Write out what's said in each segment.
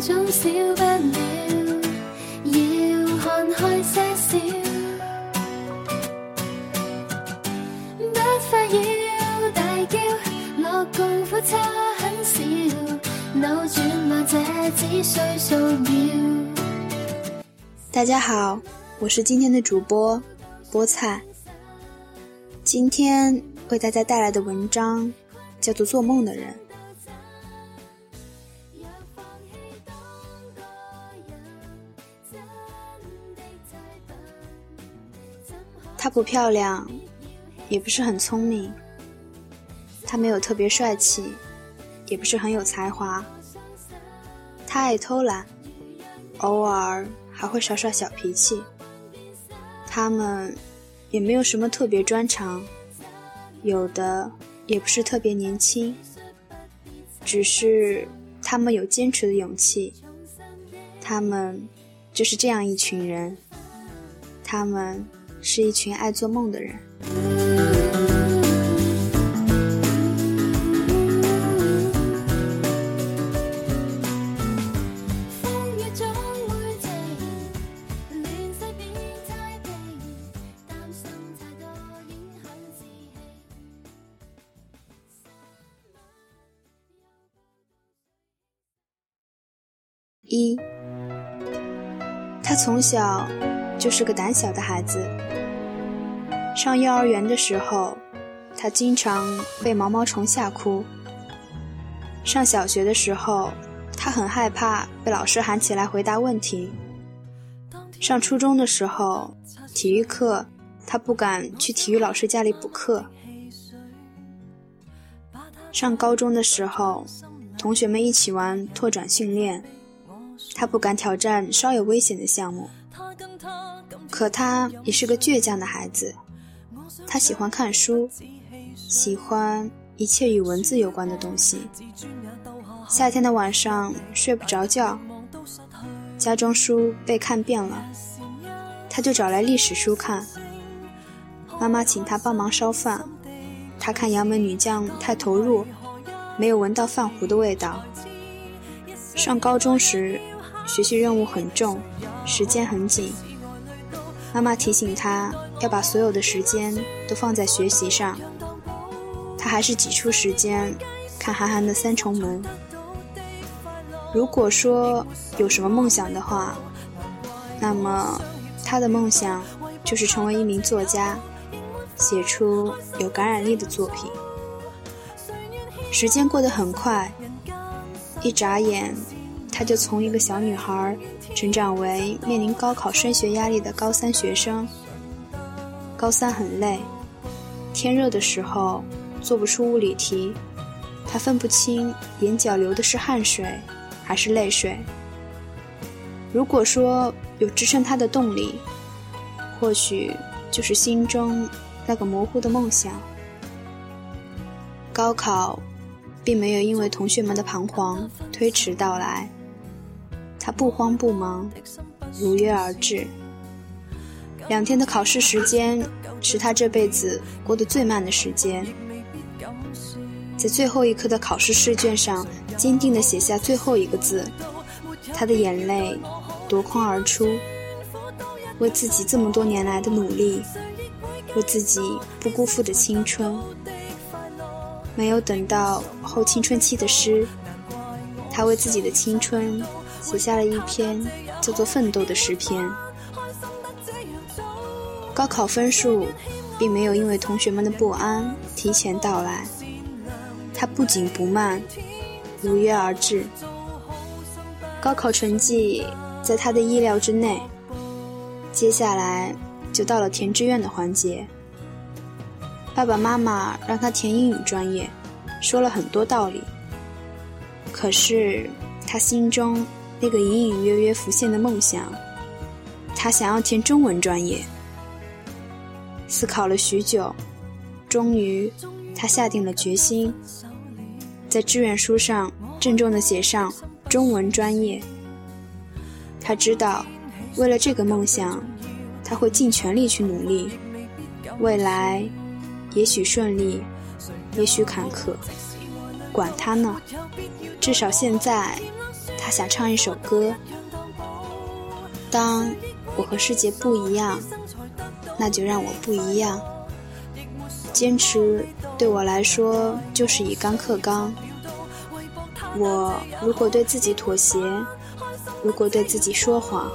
總少不了，要看開只需數秒。大家好，我是今天的主播菠菜。今天为大家带来的文章叫做《做梦的人》。她不漂亮，也不是很聪明，她没有特别帅气，也不是很有才华。爱偷懒，偶尔还会耍耍小脾气。他们也没有什么特别专长，有的也不是特别年轻，只是他们有坚持的勇气。他们就是这样一群人，他们是一群爱做梦的人。一，他从小就是个胆小的孩子。上幼儿园的时候，他经常被毛毛虫吓哭。上小学的时候，他很害怕被老师喊起来回答问题。上初中的时候，体育课他不敢去体育老师家里补课。上高中的时候，同学们一起玩拓展训练。他不敢挑战稍有危险的项目，可他也是个倔强的孩子。他喜欢看书，喜欢一切与文字有关的东西。夏天的晚上睡不着觉，家中书被看遍了，他就找来历史书看。妈妈请他帮忙烧饭，他看杨门女将太投入，没有闻到饭糊的味道。上高中时，学习任务很重，时间很紧。妈妈提醒他要把所有的时间都放在学习上，他还是挤出时间看韩寒的《三重门》。如果说有什么梦想的话，那么他的梦想就是成为一名作家，写出有感染力的作品。时间过得很快。一眨眼，她就从一个小女孩成长为面临高考升学压力的高三学生。高三很累，天热的时候做不出物理题，她分不清眼角流的是汗水还是泪水。如果说有支撑她的动力，或许就是心中那个模糊的梦想。高考。并没有因为同学们的彷徨推迟到来，他不慌不忙，如约而至。两天的考试时间是他这辈子过得最慢的时间，在最后一刻的考试试卷上坚定地写下最后一个字，他的眼泪夺眶而出，为自己这么多年来的努力，为自己不辜负的青春。没有等到后青春期的诗，他为自己的青春写下了一篇叫做《奋斗》的诗篇。高考分数并没有因为同学们的不安提前到来，它不紧不慢，如约而至。高考成绩在他的意料之内，接下来就到了填志愿的环节。爸爸妈妈让他填英语专业，说了很多道理。可是他心中那个隐隐约约浮现的梦想，他想要填中文专业。思考了许久，终于，他下定了决心，在志愿书上郑重地写上中文专业。他知道，为了这个梦想，他会尽全力去努力。未来，也许顺利，也许坎坷，管他呢。至少现在，他想唱一首歌。当我和世界不一样。那就让我不一样。坚持对我来说就是以刚克刚。我如果对自己妥协，如果对自己说谎，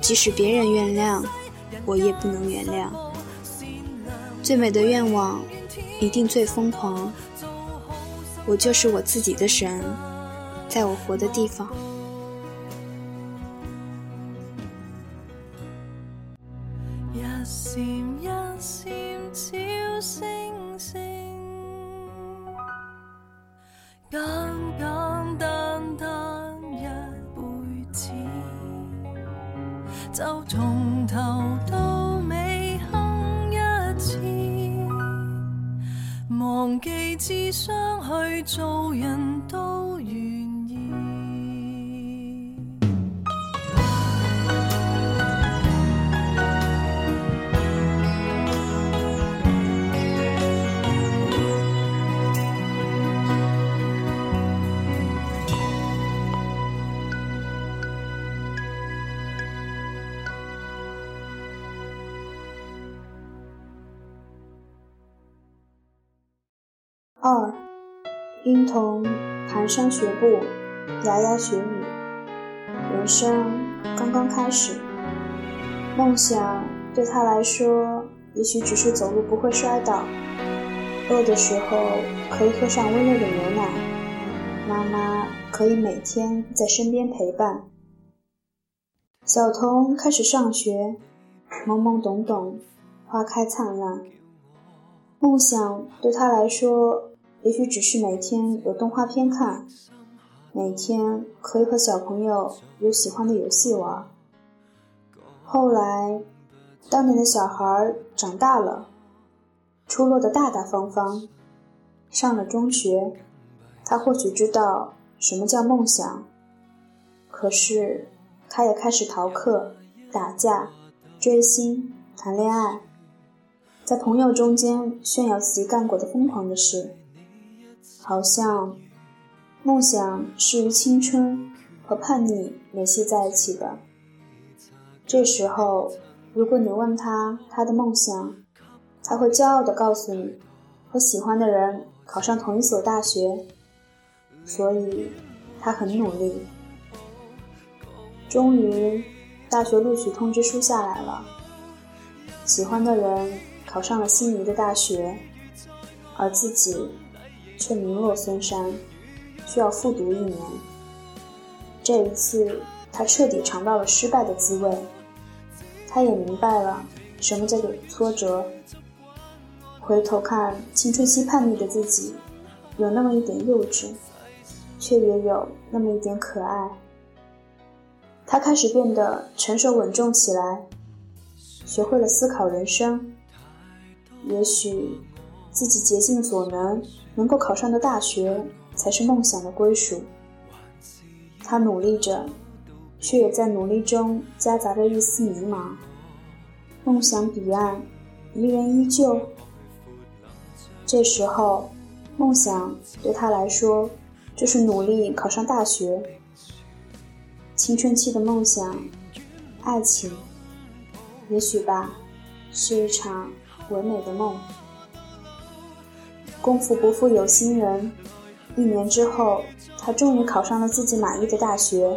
即使别人原谅，我也不能原谅。最美的愿望，一定最疯狂。我就是我自己的神，在我活的地方。就从头到尾哼一次，忘记智商去做人都婴童蹒跚学步，牙牙学语，人生刚刚开始。梦想对他来说，也许只是走路不会摔倒，饿的时候可以喝上温热的牛奶，妈妈可以每天在身边陪伴。小童开始上学，懵懵懂懂，花开灿烂。梦想对他来说。也许只是每天有动画片看，每天可以和小朋友有喜欢的游戏玩。后来，当年的小孩长大了，出落得大大方方，上了中学，他或许知道什么叫梦想，可是他也开始逃课、打架、追星、谈恋爱，在朋友中间炫耀自己干过的疯狂的事。好像，梦想是与青春和叛逆联系在一起的。这时候，如果你问他他的梦想，他会骄傲地告诉你，和喜欢的人考上同一所大学。所以，他很努力。终于，大学录取通知书下来了，喜欢的人考上了心仪的大学，而自己。却名落孙山，需要复读一年。这一次，他彻底尝到了失败的滋味。他也明白了什么叫做挫折。回头看青春期叛逆的自己，有那么一点幼稚，却也有那么一点可爱。他开始变得成熟稳重起来，学会了思考人生。也许，自己竭尽所能。能够考上的大学才是梦想的归属。他努力着，却也在努力中夹杂着一丝迷茫。梦想彼岸，离人依旧。这时候，梦想对他来说就是努力考上大学。青春期的梦想，爱情，也许吧，是一场唯美的梦。功夫不负有心人，一年之后，他终于考上了自己满意的大学，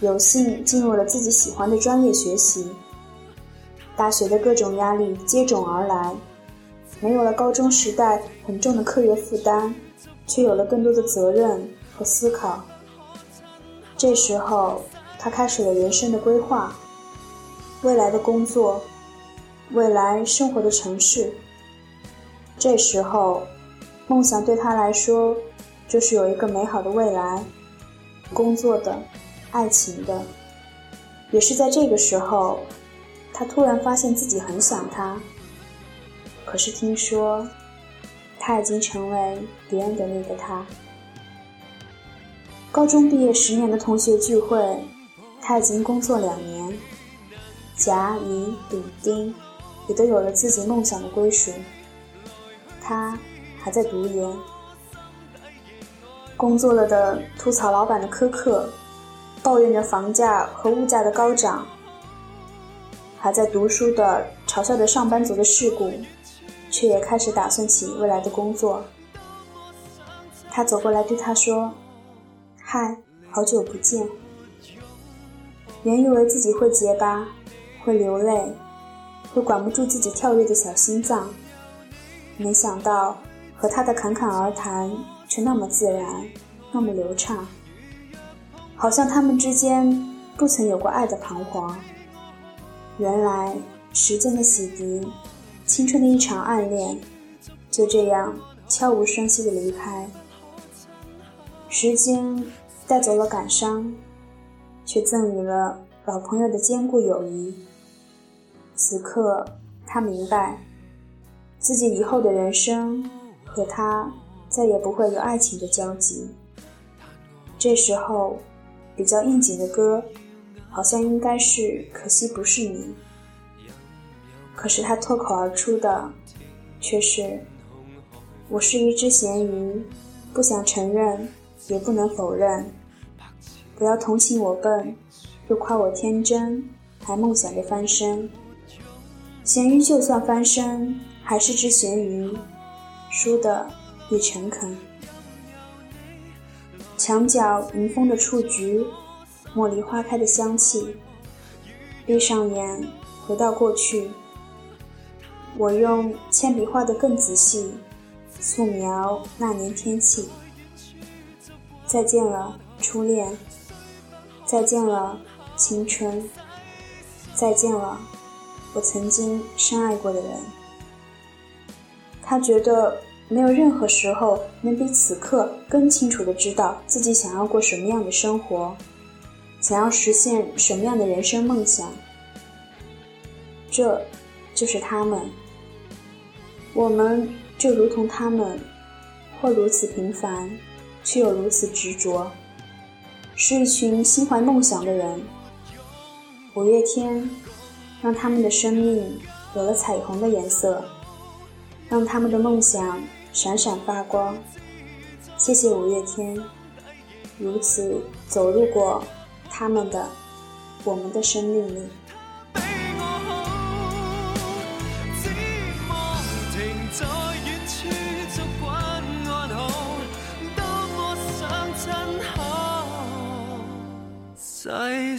有幸进入了自己喜欢的专业学习。大学的各种压力接踵而来，没有了高中时代很重的课业负担，却有了更多的责任和思考。这时候，他开始了人生的规划，未来的工作，未来生活的城市。这时候。梦想对他来说，就是有一个美好的未来，工作的、爱情的，也是在这个时候，他突然发现自己很想他。可是听说，他已经成为别人的那个他。高中毕业十年的同学聚会，他已经工作两年，甲、乙、丙、丁也都有了自己梦想的归属，他还在读研。工作了的吐槽老板的苛刻，抱怨着房价和物价的高涨；还在读书的嘲笑着上班族的世故，却也开始打算起未来的工作。他走过来对他说：“嗨，好久不见。”原以为自己会结巴，会流泪，会管不住自己跳跃的小心脏，没想到和他的侃侃而谈。却那么自然，那么流畅，好像他们之间不曾有过爱的彷徨。原来时间的洗涤，青春的一场暗恋，就这样悄无声息的离开。时间带走了感伤，却赠予了老朋友的坚固友谊。此刻，他明白，自己以后的人生和他。再也不会有爱情的交集。这时候，比较应景的歌，好像应该是《可惜不是你》。可是他脱口而出的，却是“我是一只咸鱼，不想承认，也不能否认。不要同情我笨，又夸我天真，还梦想着翻身。咸鱼就算翻身，还是只咸鱼，输的。”也诚恳。墙角迎风的雏菊，茉莉花开的香气。闭上眼，回到过去。我用铅笔画得更仔细，素描那年天气。再见了，初恋。再见了，青春。再见了，我曾经深爱过的人。他觉得。没有任何时候能比此刻更清楚的知道自己想要过什么样的生活，想要实现什么样的人生梦想。这，就是他们。我们就如同他们，或如此平凡，却又如此执着，是一群心怀梦想的人。五月天，让他们的生命有了彩虹的颜色，让他们的梦想。闪闪发光，谢谢五月天，如此走入过他们的、我们的生命里。在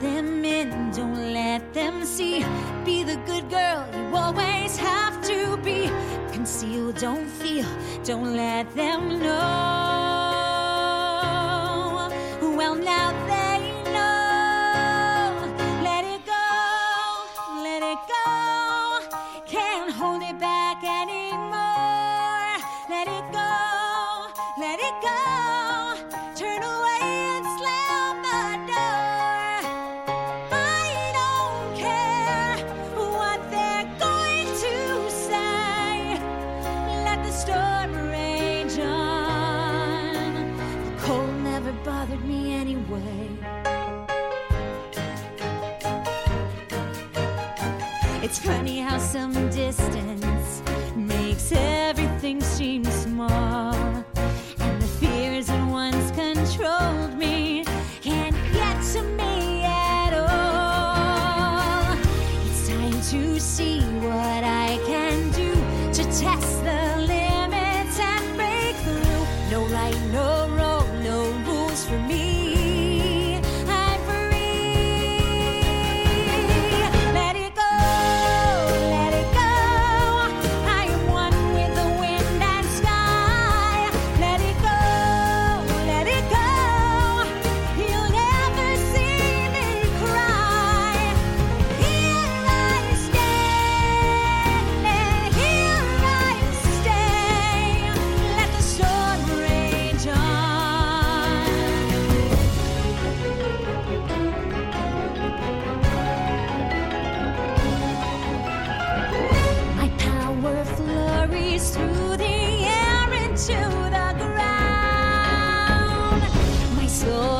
Them in, don't let them see. Be the good girl you always have to be. Conceal, don't feel, don't let them know. Well, now they know. Let it go, let it go. Can't hold it back everything seem small. Soul